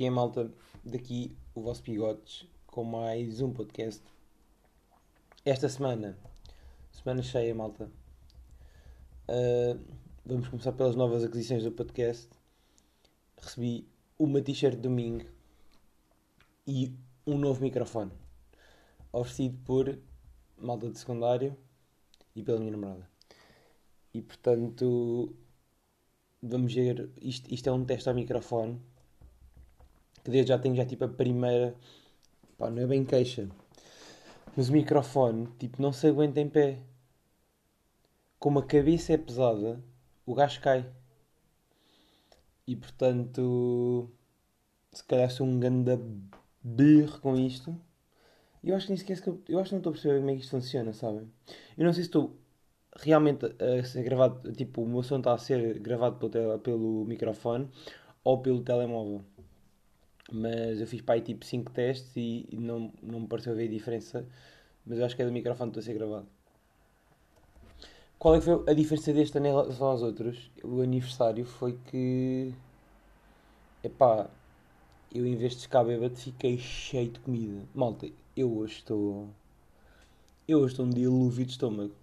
que é, malta? Daqui o vosso Bigotes com mais um podcast. Esta semana, semana cheia, malta. Uh, vamos começar pelas novas aquisições do podcast. Recebi uma t-shirt domingo e um novo microfone. Oferecido por malta de secundário e pela minha namorada. E portanto, vamos ver. Isto, isto é um teste ao microfone que desde já tenho já tipo a primeira. Pá, não é bem queixa. Mas o microfone, tipo, não se aguenta em pé. Como a cabeça é pesada, o gajo cai. E portanto, se calhar sou um ganda birro com isto. Eu acho que nem sequer. Eu acho que não estou a perceber como é que isto funciona, sabem? Eu não sei se estou realmente a ser gravado. Tipo, o meu som está a ser gravado pelo, pelo microfone ou pelo telemóvel mas eu fiz para aí tipo 5 testes e, não, não me pareceu ver a diferença, mas eu acho que é do microfone que está a ser gravado. Qual é que foi a diferença deste ano em relação aos outros? O aniversário foi que. Epá, eu em vez de ficar bêbado fiquei cheio de comida. Malta, eu hoje estou. Eu hoje estou um dilúvio de estômago.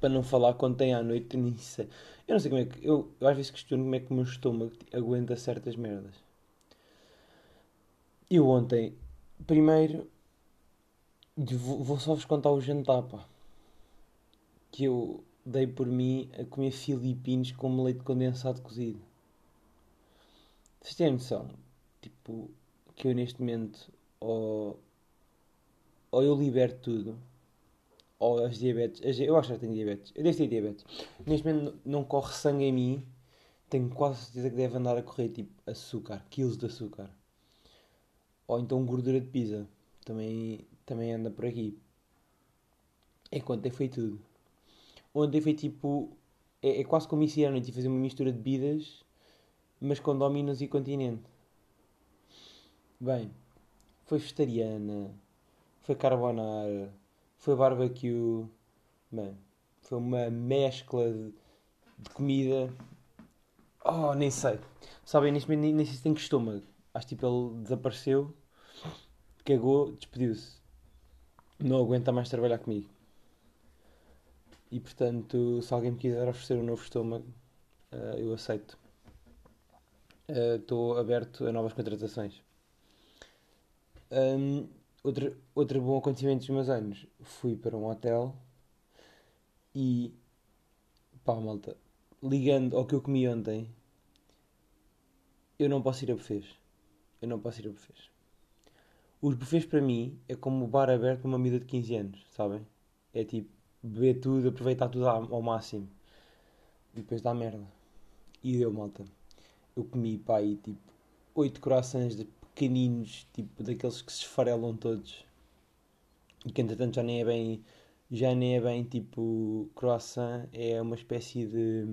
Para não falar quando tem à noite, nem sei. Eu não sei como é que. Eu, eu às vezes questiono como é que o meu estômago aguenta certas merdas. Eu ontem, primeiro, vou só vos contar o jantar, pá. Que eu dei por mim a comer filipinos com leite condensado cozido. Vocês têm noção? Tipo, que eu neste momento, ou, ou eu liberto tudo, ou as diabetes, as, eu acho que tenho diabetes, eu devo ter diabetes. Neste momento não corre sangue em mim, tenho quase certeza que deve andar a correr tipo açúcar, quilos de açúcar. Ou então gordura de pizza. Também, também anda por aqui. É que ontem foi tudo. Ontem foi tipo. É, é quase como isso ia à noite fazer uma mistura de bebidas, mas com dominos e continente. Bem, foi vegetariana, foi carbonara, foi barbecue. Bem, foi uma mescla de, de comida. Oh, nem sei. Sabem, neste momento nem, nem sei se tem estômago. Acho que tipo ele desapareceu, cagou, despediu-se. Não aguenta mais trabalhar comigo. E portanto, se alguém me quiser oferecer um novo estômago, uh, eu aceito. Eh, estou uh, aberto a novas contratações. Um, outro, outro bom acontecimento dos meus anos. Fui para um hotel e pá, malta, ligando ao que eu comi ontem, eu não posso ir a bufês eu não posso ir a bufês. Os bufês para mim é como o bar aberto para uma vida de 15 anos, sabem? É tipo beber tudo, aproveitar tudo ao máximo. E depois dá merda. E deu, malta. Eu comi, pá, aí tipo 8 croissants de pequeninos, tipo daqueles que se esfarelam todos. E que entretanto já nem é bem. Já nem é bem tipo croissant, é uma espécie de.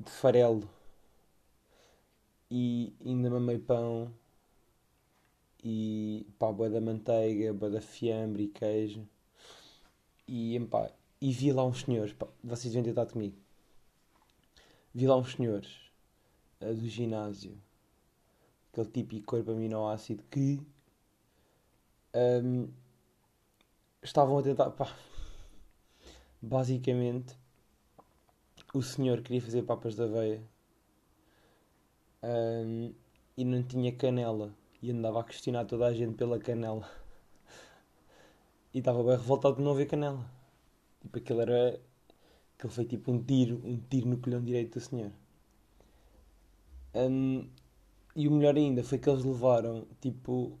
de farelo e ainda mamei pão. E pá, boa da manteiga, boa da fiambre e queijo. E, pá, e vi lá uns senhores, pá, vocês vêm tentar comigo. Vi lá uns senhores uh, do ginásio. Aquele típico corpo aminoácido que um, estavam a tentar pá, basicamente o senhor queria fazer papas da aveia um, e não tinha canela. E andava a questionar toda a gente pela canela. e estava bem revoltado de não ver canela. Tipo, aquilo era. Aquilo foi tipo um tiro, um tiro no colhão direito do senhor. Um, e o melhor ainda foi que eles levaram, tipo.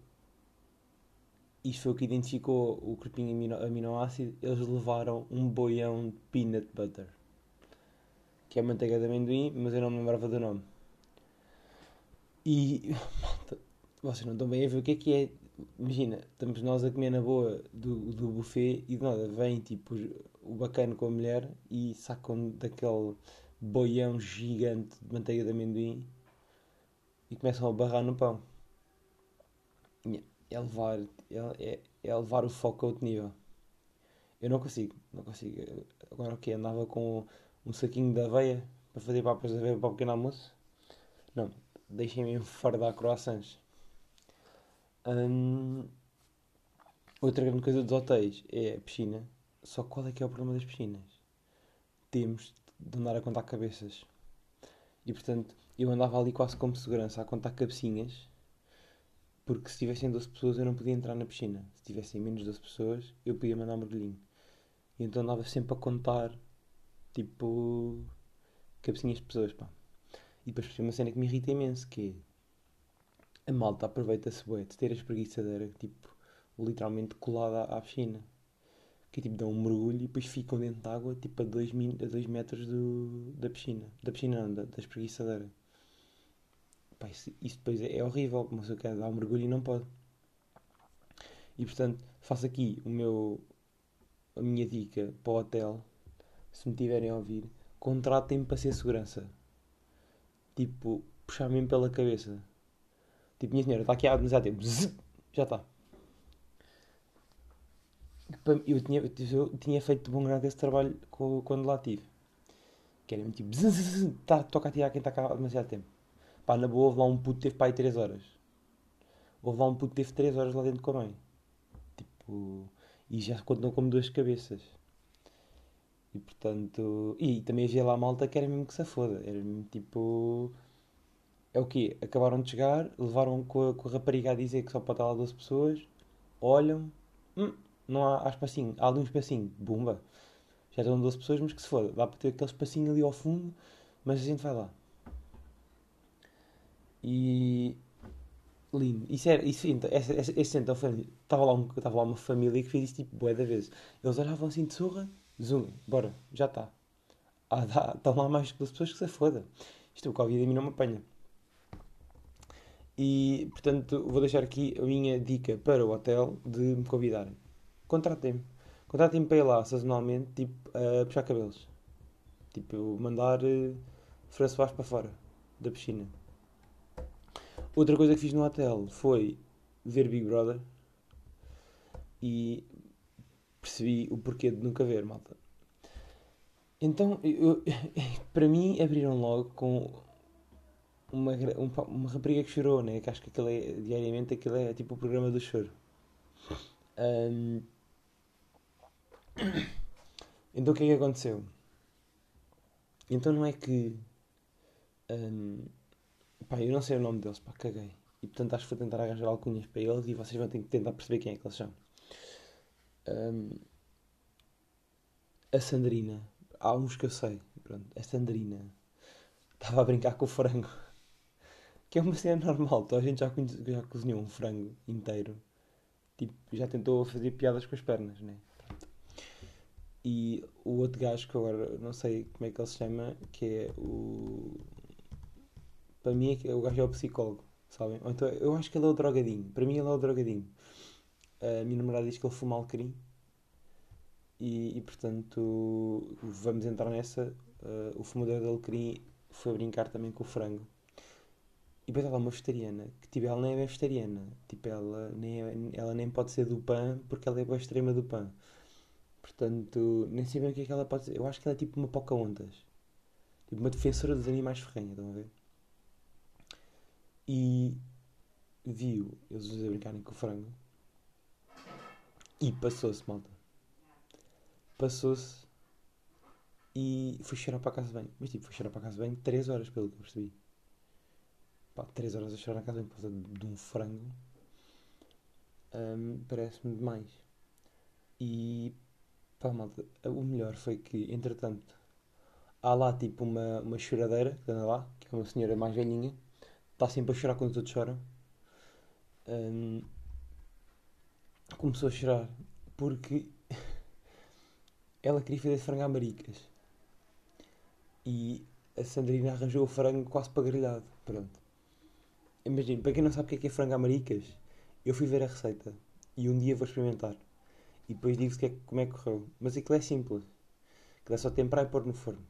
Isto foi o que identificou o corpinho amino, aminoácido. Eles levaram um boião de peanut butter. Que é manteiga de amendoim, mas eu não me lembrava do nome. E vocês não estão bem a ver o que é que é. Imagina, estamos nós a comer na boa do, do buffet e de nada vem tipo o bacana com a mulher e sacam daquele boião gigante de manteiga de amendoim e começam a barrar no pão. É levar, é, é, é levar o foco a outro nível. Eu não consigo, não consigo. Agora o que? Andava com um saquinho de aveia para fazer papas de aveia para o pequeno almoço deixem-me enfardar croissants. Hum, outra grande coisa dos hotéis é a piscina. Só qual é que é o problema das piscinas? Temos de andar a contar cabeças. E portanto, eu andava ali quase como segurança a contar cabecinhas. Porque se tivessem 12 pessoas eu não podia entrar na piscina. Se tivessem menos 12 pessoas eu podia mandar um mergulhinho. E então andava sempre a contar, tipo, cabecinhas de pessoas, pá. E depois percebi uma cena que me irrita imenso, que é a malta aproveita-se bué de ter a espreguiçadeira, tipo, literalmente colada à, piscina. Que tipo, dão um mergulho e depois ficam dentro de água, tipo, a 2 a dois metros do, da piscina. Da piscina não, da, da espreguiçadeira. Pá, isso, isso depois é, é horrível, mas eu quero dar um mergulho e não pode. E portanto, faço aqui o meu, a minha dica para o hotel, se me tiverem a ouvir, contratem-me para ser segurança. Tipo, puxar-me pela cabeça. Tipo, minha senhora, está aqui há demasiado tempo. Já está. Eu tinha, eu tinha feito de bom grado esse trabalho quando lá estive. Que era tipo, zzz, zzz, tá, toca a tirar quem está cá há demasiado tempo. Pá, na boa, houve lá um puto que teve para aí 3 horas. Houve lá um puto que teve 3 horas lá dentro com a mãe. Tipo, e já contam como duas cabeças. E portanto. E também havia lá malta que era mesmo que se foda. Era mesmo tipo. É o quê? Acabaram de chegar, levaram com a, com a rapariga a dizer que só pode estar lá 12 pessoas, olham, hum, não há, há espacinho, há ali um espacinho, bumba. Já estão 12 pessoas, mas que se foda. Dá para ter aquele espacinho ali ao fundo, mas a gente vai lá. E. Lindo. Isso era, isso, então, esse, esse, esse foi. Estava lá, um, lá uma família que fez isso tipo bué da vez. Eles olhavam assim de surra, zoom, bora, já está. Ah, dá, estão lá mais duas pessoas que se foda. Isto o Covid a mim não me apanha. E, portanto, vou deixar aqui a minha dica para o hotel de me convidarem. Contratem-me. Contratem-me para ir lá, sazonalmente, tipo, a puxar cabelos. Tipo, mandar uh, François para fora da piscina. Outra coisa que fiz no hotel foi ver Big Brother e percebi o porquê de nunca ver, malta. Então, eu, para mim, abriram logo com uma, uma, uma rapariga que chorou, né? Que acho que aquilo é, diariamente, aquilo é tipo o programa do choro. Um... Então, o que é que aconteceu? Então, não é que. Um... Pá, eu não sei o nome deles, pá, caguei. E portanto acho que vou tentar arranjar alcunhas para eles e vocês vão ter que tentar perceber quem é que eles são. Um, a Sandrina. Há uns que eu sei. Pronto, a Sandrina estava a brincar com o frango. Que é uma cena normal. Toda a gente já, já cozinhou um frango inteiro. Tipo, já tentou fazer piadas com as pernas, né? Pronto. E o outro gajo que agora não sei como é que ele se chama, que é o para mim é o gajo é o psicólogo, sabem? Ou então, eu acho que ele é o drogadinho. Para mim ele é o drogadinho. A minha namorada diz que ele fuma alecrim. E, e portanto, vamos entrar nessa. Uh, o fumador de alecrim foi brincar também com o frango. E depois ela é uma vegetariana, que tipo, ela nem é vegetariana. Tipo, ela nem, é, ela nem pode ser do pão porque ela é a extrema do pão. Portanto, nem sei bem o que é que ela pode ser. Eu acho que ela é tipo uma Pocahontas. Tipo, uma defensora dos animais ferrenha, estão a ver? e viu eles a brincarem com o frango e passou-se, malta. Passou-se e foi chorar para a casa de banho. Mas tipo, foi chorar para a casa de banho 3 horas, pelo que eu percebi. Pá, 3 horas a chorar na casa de banho por causa de um frango um, parece-me demais. E pá, malta, o melhor foi que, entretanto, há lá tipo uma, uma choradeira que anda lá, que é uma senhora mais velhinha está sempre a chorar quando os outros choram. Um, começou a chorar porque ela queria fazer frango a maricas e a Sandrina arranjou o frango quase para grelhado. Pronto. Imagina, para quem não sabe o que é, que é frango a maricas, eu fui ver a receita e um dia vou experimentar e depois digo-vos que é, como é que correu. Mas aquilo é simples. Aquilo é só temperar e pôr no forno.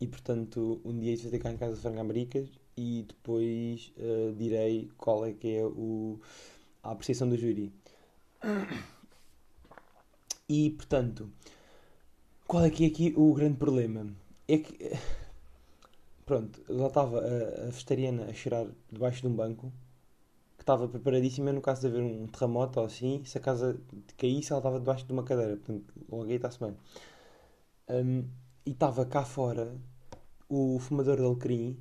E portanto, um dia vou ter cá em casa frango a maricas e depois uh, direi qual é que é o, a apreciação do júri. E portanto, qual é que é aqui o grande problema? É que pronto, lá estava a, a vegetariana a chorar debaixo de um banco que estava preparadíssima no caso de haver um terremoto ou assim, se a casa caísse, ela estava debaixo de uma cadeira, portanto, logo aí está-se bem. Um, e estava cá fora o fumador de alecrim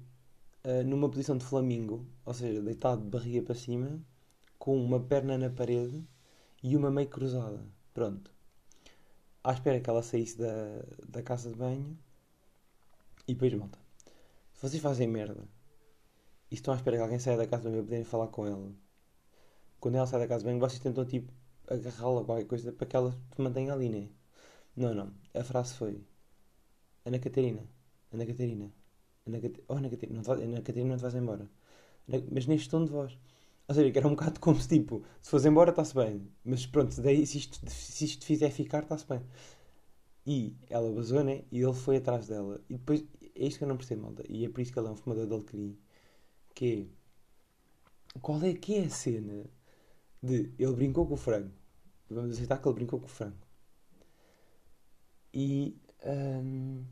uh, numa posição de flamingo, ou seja, deitado de barriga para cima, com uma perna na parede e uma meio cruzada. Pronto. À espera que ela saísse da, da casa de banho. E depois, malta. Se vocês fazem merda e estão à espera que alguém saia da casa de banho para poderem falar com ela, quando ela sai da casa de banho, vocês tentam tipo agarrá-la qualquer coisa para que ela se mantenha ali, né? Não, não. A frase foi: Ana Catarina, Ana Catarina, Ana, Cat... oh, Ana Catarina, não te... Ana Catarina, não te vais embora. Mas neste tom de voz. Ou seja, que era um bocado como se tipo, se fores embora está-se bem, mas pronto, daí, se, isto, se isto fizer ficar, está-se bem. E ela basou, né? E ele foi atrás dela. E depois, é isto que eu não percebo, malta. E é por isso que ele é um fumador de alecrim. Que é, qual é que é a cena de ele brincou com o frango? Vamos aceitar que ele brincou com o frango. E. Hum,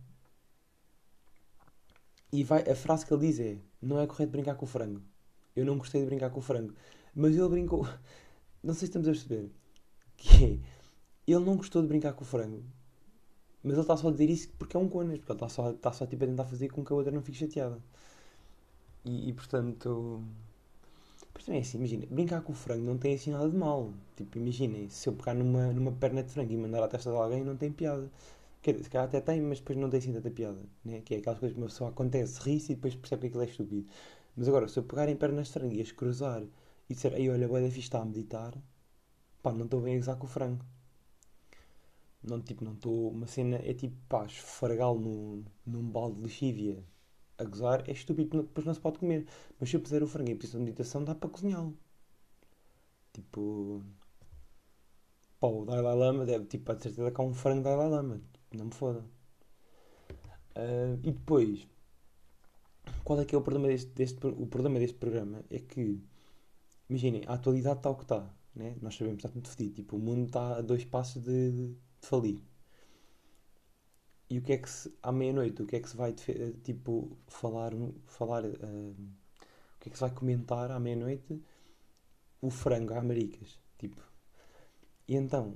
e vai, a frase que ele diz é: Não é correto brincar com o frango. Eu não gostei de brincar com o frango. Mas ele brincou. Não sei se estamos a perceber. Que é. Ele não gostou de brincar com o frango. Mas ele está só a dizer isso porque é um conas. Porque ele está só, está só tipo, a tentar fazer com que a outra não fique chateada. E, e portanto. Mas também é assim, imagina, brincar com o frango não tem assim nada de mal. Tipo, imaginem, se eu pegar numa, numa perna de frango e mandar à testa de alguém, não tem piada. Quer dizer, se calhar até tem, mas depois não tem assim tanta piada. Né? Que é aquelas coisas que uma pessoa acontece, ri-se e depois percebe que aquilo é estúpido. Mas agora, se eu pegar em pernas de frango e as cruzar e disser, aí olha, o da fixe está a meditar, pá, não estou bem a gozar com o frango. Não, tipo, não estou. Uma cena é tipo, pá, esfregá-lo num, num balde de lexívia a gozar é estúpido, depois não se pode comer. Mas se eu puser o frango em posição de meditação, dá para cozinhá-lo. Tipo. Pá, o Dalai Lama deve, tipo, pode certeza que há um frango Dalai Lama. Não me foda. Uh, e depois, qual é que é o problema deste, deste, o problema deste programa? É que, imaginem, a atualidade está o que está, né? Nós sabemos, está tudo fedido. Tipo, o mundo está a dois passos de, de, de falir. E o que é que se, à meia-noite, o que é que se vai, tipo, falar, falar, uh, o que é que se vai comentar à meia-noite? O frango, a Americas, tipo. E então,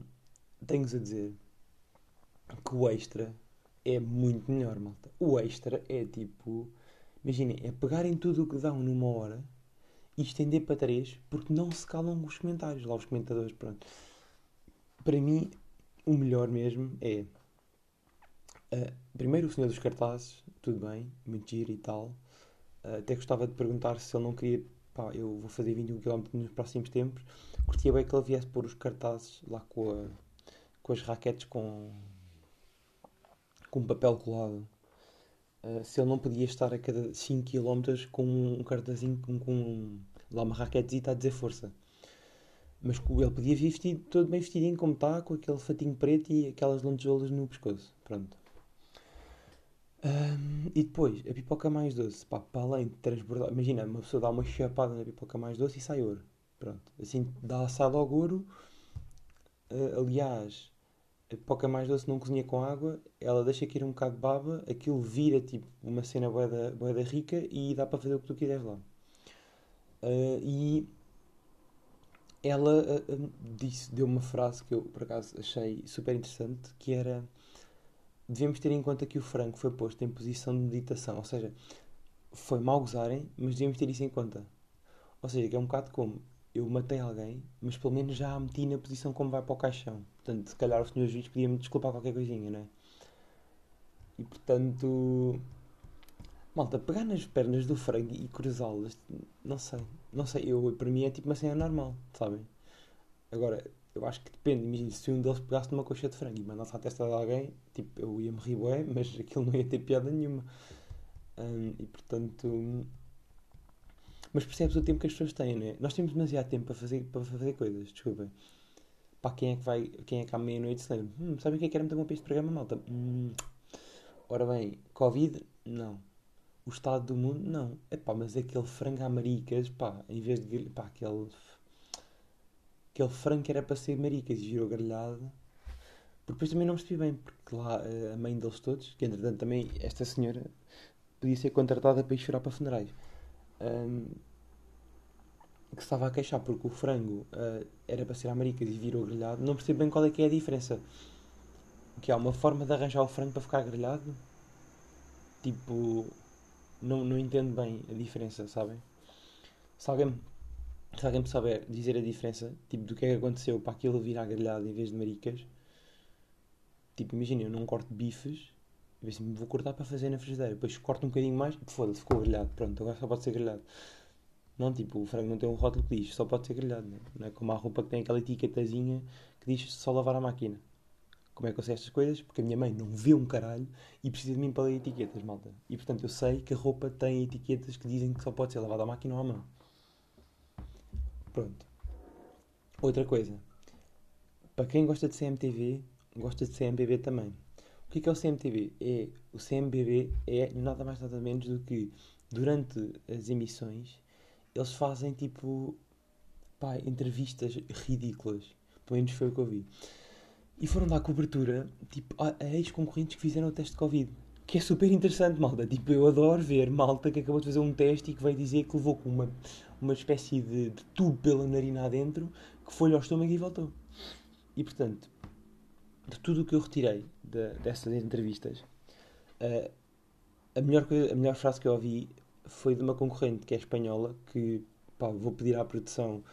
tenho-vos a dizer que o extra é muito melhor, malta. O extra é tipo Imaginem, é pegarem tudo o que dão numa hora e estender para três, porque não se calam os comentários, lá os comentadores, pronto. Para mim, o melhor mesmo é. Uh, primeiro, o senhor dos cartazes, tudo bem, giro e tal. Uh, até gostava de perguntar se ele não queria. Pá, eu vou fazer 21 km nos próximos tempos. Curtia bem que ele viesse pôr os cartazes lá com, a, com as raquetes com, com papel colado eh, se ele não podia estar a cada 5 km com um cartazinho com, com lá uma raquetezita a dizer força. Mas ele podia vir vestido, todo bem vestidinho como está, com aquele fatinho preto e aquelas lantejoulas no pescoço. Pronto. Um, e depois, a pipoca mais doce. Pá, para além de transbordar. Imagina, uma pessoa dá uma chapada na pipoca mais doce e sai ouro. Pronto. Assim dá assado ao ouro. Uh, aliás, a pipoca mais doce não cozinha com água, ela deixa cair um bocado de baba, aquilo vira tipo uma cena boeda, boeda rica e dá para fazer o que tu quiseres lá. Uh, e ela uh, disse, deu uma frase que eu por acaso achei super interessante, que era devemos ter em conta que o frango foi posto em posição de meditação, ou seja, foi mal gozarem, mas devemos ter isso em conta. Ou seja, que é um bocado como eu matei alguém, mas pelo menos já a meti na posição como vai para o caixão. Portanto, se calhar o senhor juiz podia-me desculpar qualquer coisinha, não é? E portanto. Malta, pegar nas pernas do frango e cruzá-las, não sei. Não sei, eu, para mim é tipo uma cena normal, sabem? Agora, eu acho que depende. Imagina, se um deles pegasse numa coxa de frango e mandasse à testa de alguém, tipo, eu ia me rir bué, mas aquilo não ia ter piada nenhuma. Um, e portanto mas percebes o tempo que as pessoas têm, não é? Nós temos demasiado tempo para fazer, para fazer coisas, desculpem. Pá, quem é que vai, quem é que à meia-noite se lembra? Hum, sabem o que é que era muito bom para este programa, malta? Hum, ora bem, Covid? Não. O estado do mundo? Não. É pá, mas aquele frango a maricas, pá, em vez de, pá, aquele, aquele frango que era para ser maricas e virou grelhado. Porque depois também não percebi bem, porque lá eh, a mãe deles todos, que entretanto também esta senhora podia ser contratada para ir chorar para funerais. Um, que se estava a queixar porque o frango uh, era para ser Américas e virou grelhado, não percebo bem qual é que é a diferença. Que há uma forma de arranjar o frango para ficar grelhado? Tipo, não, não entendo bem a diferença, sabem? Se alguém, se alguém me souber dizer a diferença, tipo, do que é que aconteceu para aquilo virar grelhado em vez de maricas, tipo, imagina, eu não corto bifes, e assim, vou cortar para fazer na frigideira, depois corto um bocadinho mais, foda-se, ficou grelhado, pronto, agora só pode ser grelhado. Não, tipo, o frango não tem um rótulo que diz só pode ser grelhado, né? não é como a roupa que tem aquela etiquetazinha que diz só lavar a máquina. Como é que eu sei estas coisas? Porque a minha mãe não vê um caralho e precisa de mim para ler etiquetas, malta. E portanto eu sei que a roupa tem etiquetas que dizem que só pode ser lavada à máquina ou à mão. Pronto. Outra coisa. Para quem gosta de CMTV, gosta de CMBB também. O que é, que é o CMTV? É, o CMBB é nada mais nada menos do que durante as emissões eles fazem tipo pá, entrevistas ridículas. Pelo menos foi o que eu vi. E foram dar cobertura tipo, a, ex-concorrentes que fizeram o teste de Covid. Que é super interessante, malta. Tipo, eu adoro ver malta que acabou de fazer um teste e que veio dizer que levou com uma, uma espécie de, de tubo pela narina adentro, que foi ao estômago e voltou. E portanto, de tudo o que eu retirei de, dessas entrevistas, uh, a, melhor a melhor frase que eu ouvi foi de uma concorrente que é espanhola, que pá, vou pedir à produção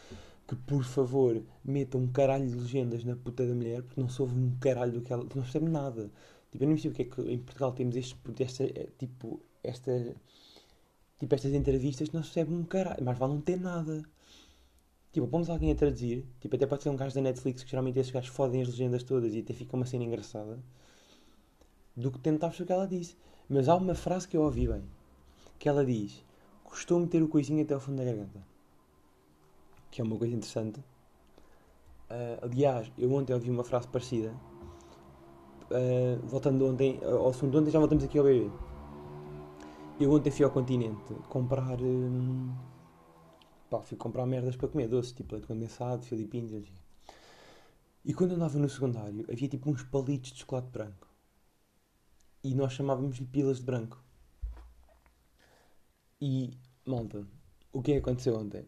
que por favor meta um caralho de legendas na puta da mulher, porque não soube um caralho do que ela. não percebe nada. Tipo, eu não percebo porque é que em Portugal temos este, esta, eh, tipo, esta, tipo, estas entrevistas que não se percebe um caralho, mas vale não ter nada. Tipo, pomos alguém a traduzir, tipo, até pode ser um gajo da Netflix que geralmente esses gajos fodem as legendas todas e até fica uma cena engraçada, do que tentar perceber o que ela disse. Mas há uma frase que eu ouvi bem, que ela diz: Custou meter o coisinho até ao fundo da garganta. Que é uma coisa interessante. Uh, aliás, eu ontem ouvi uma frase parecida. Uh, voltando ontem ao assunto, ontem já voltamos aqui ao bebê. Eu ontem fui ao continente comprar. Hum, pá, fui comprar merdas para comer, doces, tipo leite condensado, filipinos, assim. E quando andava no secundário, havia tipo uns palitos de chocolate branco. E nós chamávamos-lhe pilas de branco. E, malta, o que é que aconteceu ontem?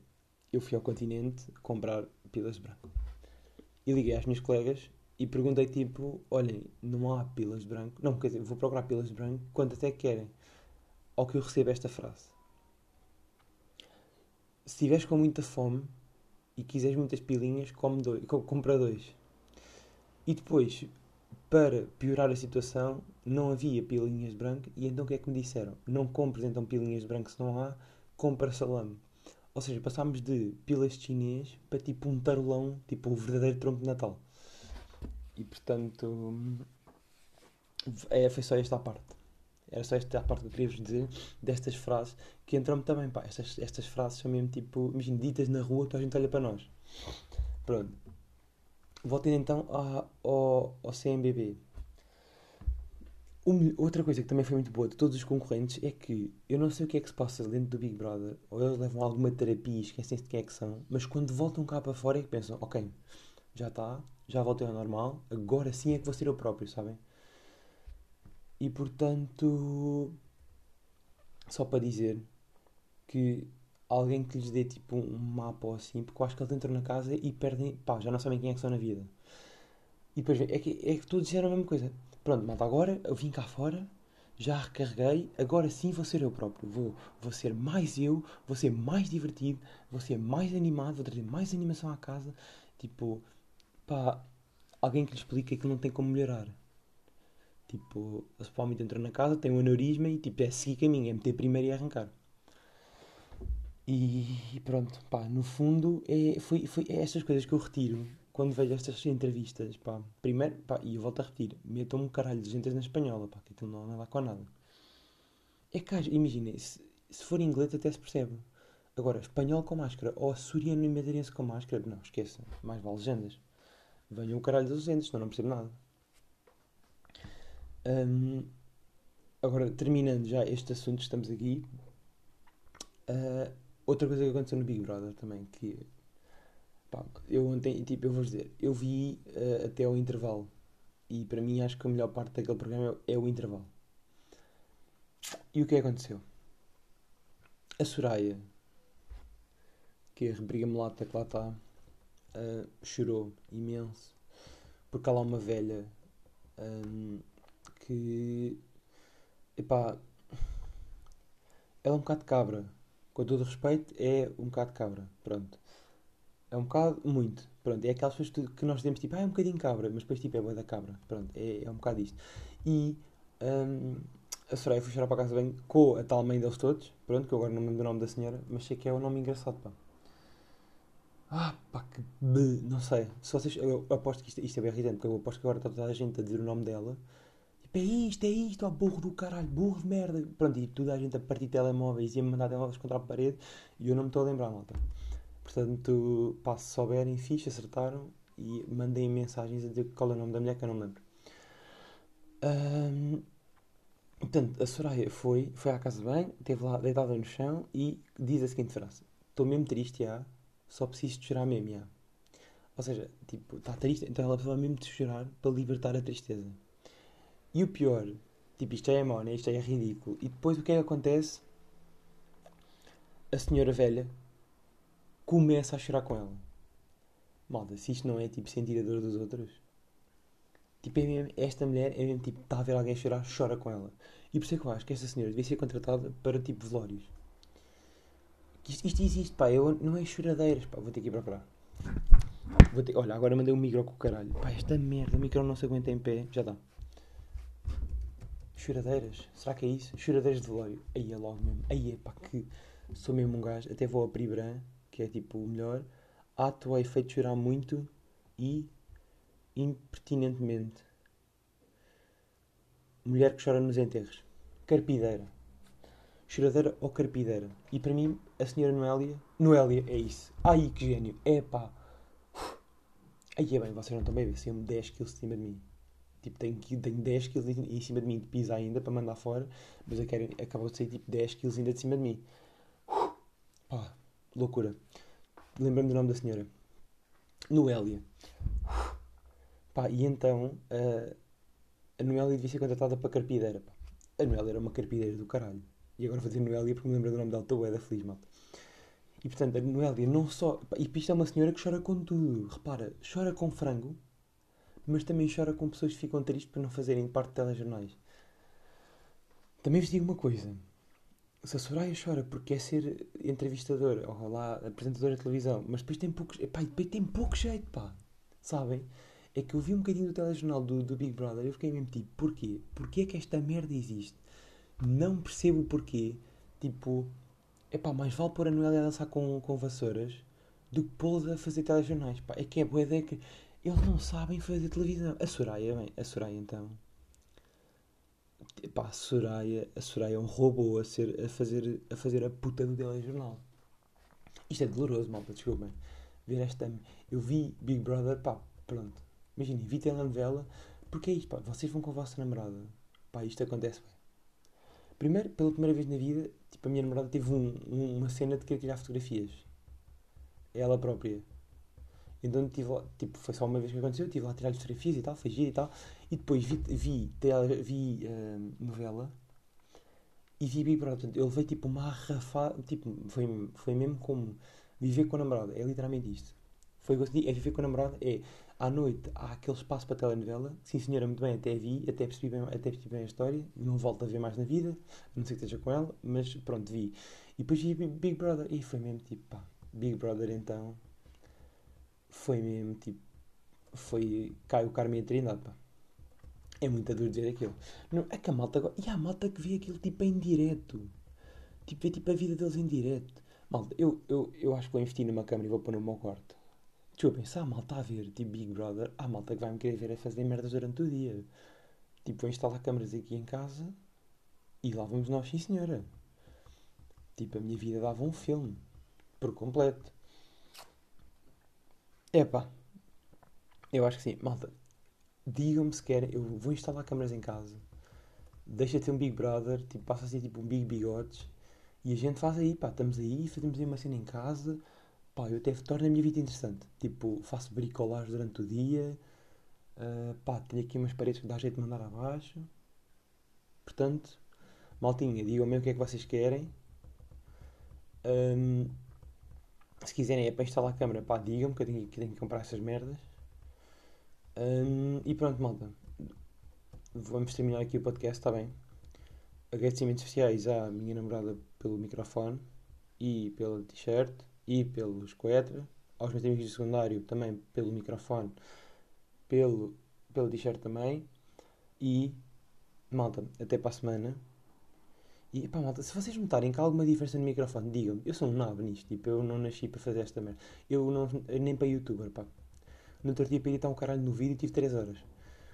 Eu fui ao continente comprar pilas de branco. E liguei às minhas colegas e perguntei tipo, olhem, não há pilas de branco? Não, quer dizer, vou procurar pilas de branco, quanto até querem? Ao que eu recebo esta frase. Se estiveres com muita fome e quiseres muitas pilinhas, come dois, compra dois. E depois, para piorar a situação, não havia pilinhas de branco e então o que é que me disseram? Não compres então pilinhas de branco se não há, compra salame. Ou seja, passámos de pilas de chinês para tipo um tarolão, tipo o verdadeiro tronco de Natal. E portanto, é, foi só esta a parte. Era só esta a parte que eu queria vos dizer destas frases que entram-me também, pá. Estas, estas frases são mesmo tipo, imagina, ditas na rua que a gente olha para nós. Pronto. Voltando então ao, ao CMBB. outra coisa que também foi muito boa de todos os concorrentes é que eu não sei o que é que se passa dentro do Big Brother, ou eles levam alguma terapia e esquecem-se de quem é que são, mas quando voltam cá para fora é que pensam: ok, já está, já voltei ao normal, agora sim é que vou ser eu próprio, sabem? E portanto, só para dizer que alguém que lhes dê tipo um mapa ou assim, porque eu acho que eles entram na casa e perdem, pá, já não sabem quem é que são na vida. E depois é que, é que todos disseram a mesma coisa. Pronto, malta, agora eu vim cá fora, já recarreguei, agora sim vou ser eu próprio. Vou, vou ser mais eu, vou ser mais divertido, vou ser mais animado, vou trazer mais animação à casa. Tipo, pá, alguém que lhe explica que não tem como melhorar. Tipo, eles provavelmente entram na casa, têm um aneurisma e tipo, é seguir caminho, é meter primeiro e arrancar. E, pronto, pá, no fundo é, foi, foi é estas coisas que eu retiro quando vejo estas entrevistas, pá. Primeiro, pá, e eu volto a repetir, metam um caralho de gente na espanhola, pá, que aquilo não há nada com nada. É que, imaginem, se, se for inglês até se percebe. Agora, espanhol com máscara ou açoriano e madeirense com máscara, não, esqueça, mais vale legendas. Venham o caralho das legendas, senão não percebo nada. Um, agora, terminando já este assunto, estamos aqui. Uh, outra coisa que aconteceu no Big Brother também, que pá, eu ontem, tipo, eu vou dizer, eu vi uh, até ao intervalo e para mim acho que a melhor parte daquele programa é, é o intervalo. E o que aconteceu? A Soraya, que é a rebriga mulata que lá está, uh, chorou imenso porque há lá uma velha um, que epá, ela é um bocado cabra. Com todo respeito, é um bocado cabra. Pronto. É um bocado, muito. Pronto. É aquelas pessoas que nós dizemos tipo, ah, é um bocadinho cabra, mas depois tipo, é boa da cabra. Pronto. É, é um bocado isto. E um, a Soraya foi chorar para casa bem com a tal mãe deles todos. Pronto, que eu agora não me lembro do nome da senhora, mas sei que é um nome engraçado, pá. Ah, pá, que. Não sei. Se vocês. Eu aposto que isto, isto é bem irritante, porque eu aposto que agora está toda a gente a dizer o nome dela é isto, é isto, ó burro do caralho, burro de merda. Pronto, e toda a gente a partir de telemóveis e a mandar telemóveis contra a parede e eu não me estou a lembrar, malta. Portanto, pá, se souberem, fixe, acertaram e mandem mensagens a dizer qual é o nome da mulher que eu não me lembro. Um, portanto, a Soraya foi, foi à casa de banho, esteve lá deitada no chão e diz a seguinte frase: Estou mesmo triste, já, só preciso de chorar mesmo, já. Ou seja, tipo, está triste, então ela precisa mesmo de chorar para libertar a tristeza. E o pior, tipo, isto é mau, né? isto é ridículo. E depois o que é que acontece? A senhora velha começa a chorar com ela. Malta, se isto não é tipo sentir a dor dos outros. Tipo, é mesmo, esta mulher é mesmo tipo, está a ver alguém chorar, chora com ela. E por isso é que eu acho que esta senhora devia ser contratada para tipo velórios. Isto, isto existe, pá, eu, não é choradeiras, pá, vou ter que ir procurar. Vou ter, olha, agora mandei um micro com o caralho. Pá, esta merda, o micro não se aguenta em pé, já dá. Choradeiras? Será que é isso? Choradeiras de velório. Aí é logo mesmo. Aí é pá, que sou mesmo um gajo. Até vou a Pribran, que é tipo o melhor. Ato a efeito chorar muito e impertinentemente. Mulher que chora nos enterros. Carpideira. Choradeira ou carpideira. E para mim, a senhora Noélia. Noélia é isso. Ai que gênio. É pá. Aí é bem, vocês não estão bem a ver. Saiam 10 kg de cima de mim. Tipo, tenho, tenho 10 kg em cima de mim de pizza ainda para mandar fora, mas eu quero, acabou de sair tipo 10 kg ainda de cima de mim. Uh, pá, loucura. Lembrando do nome da senhora. Noélia. Uh, pá, e então uh, a Noélia devia ser contratada para carpideira. Pá. A Noélia era uma carpideira do caralho. E agora vou dizer Noélia porque me lembro do nome dela. Estou é da feliz, malta. E portanto, a Noélia não só. E isto é uma senhora que chora com tudo. Repara, chora com frango mas também chora com pessoas que ficam tristes por não fazerem parte de telejornais. Também vos digo uma coisa. Se a Soraya chora porque quer ser entrevistadora ou lá apresentadora de televisão, mas depois tem pouco, epá, depois tem pouco jeito, pá. Sabem? É que eu vi um bocadinho do telejornal do, do Big Brother e eu fiquei mesmo tipo, porquê? Porquê é que esta merda existe? Não percebo o porquê. Tipo, epá, mais vale pôr a Noelia a dançar com, com vassouras do que pô-la a fazer telejornais, pá. É que é boa ideia que eles não sabem fazer televisão. A Soraya, bem, a Soraya então. Pá, a Soraya, a Soraya é um robô a, ser, a, fazer, a fazer a puta do telejornal. Isto é doloroso, malta, desculpem. Ver esta. Eu vi Big Brother, pá, pronto. Imaginem, vi telenovela. Porque é isto, pá, vocês vão com a vossa namorada. Pá, isto acontece bem. Primeiro, pela primeira vez na vida, tipo, a minha namorada teve um, um, uma cena de querer tirar fotografias. Ela própria. Então, tive tipo, foi só uma vez que aconteceu, estive lá a tirar fotografias e tal, foi giro e tal. E depois vi, vi, vi uh, novela e vi Big Brother. Portanto, eu levei tipo uma arrafada, tipo, foi, foi mesmo como viver com a namorada. É literalmente isto. Foi o é viver com a namorada, é à noite há aquele espaço para telenovela. Sim, senhora, muito bem, até vi, até percebi bem, até percebi bem a história. Não volto a ver mais na vida, a não sei que esteja com ela, mas pronto, vi. E depois vi Big Brother e foi mesmo tipo, pá, Big Brother então foi mesmo tipo. Foi. Cai o Carmen e Trindade, pá. É muito duro dizer aquilo. Não, é que a malta agora. E há a malta que vê aquilo tipo em direto. Tipo, vê tipo a vida deles em direto. Malta, eu, eu, eu acho que vou investir numa câmera e vou pôr no meu quarto. Desculpem, se há malta a ver tipo Big Brother, há malta que vai me querer ver a fazer merdas durante o dia. Tipo, vou instalar câmeras aqui em casa e lá vamos nós, sim senhora. Tipo, a minha vida dava um filme. Por completo. Epá, eu acho que sim. Malta, digam-me se querem. Eu vou instalar câmaras em casa. Deixa ter um Big Brother, tipo, passa assim tipo um Big Bigodes. E a gente faz aí, pá, estamos aí, fazemos aí uma cena em casa. Pá, eu até torno a minha vida interessante. Tipo, faço bricolagem durante o dia. Uh, pá, tenho aqui umas paredes que dá jeito de mandar abaixo. Portanto, Maltinha, digam-me o que é que vocês querem. Ahm, se quiserem é para instalar a câmera, pá, digam-me que eu tenho, que tenho que comprar essas merdas. Ahm, e pronto, malta. Vamos terminar aqui o podcast, está bem? Agradecimentos especiais à minha namorada pelo microfone e pela t-shirt e pelos coetra. Aos meus amigos de secundário também pelo microfone, pelo, pelo t-shirt também. E, malta, até para a semana. E pá, malta, se vocês notarem que há alguma diferença no microfone, digam-me. Eu sou um nabo nisto, tipo, eu não nasci para fazer esta merda. Eu não, nem para youtuber, pá. No outro dia para editar um caralho no vídeo tive 3 horas.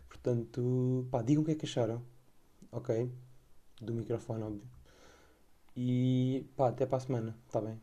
Portanto, pá, digam o que é que acharam. Ok? Do microfone, óbvio. E pá, até para a semana, está bem?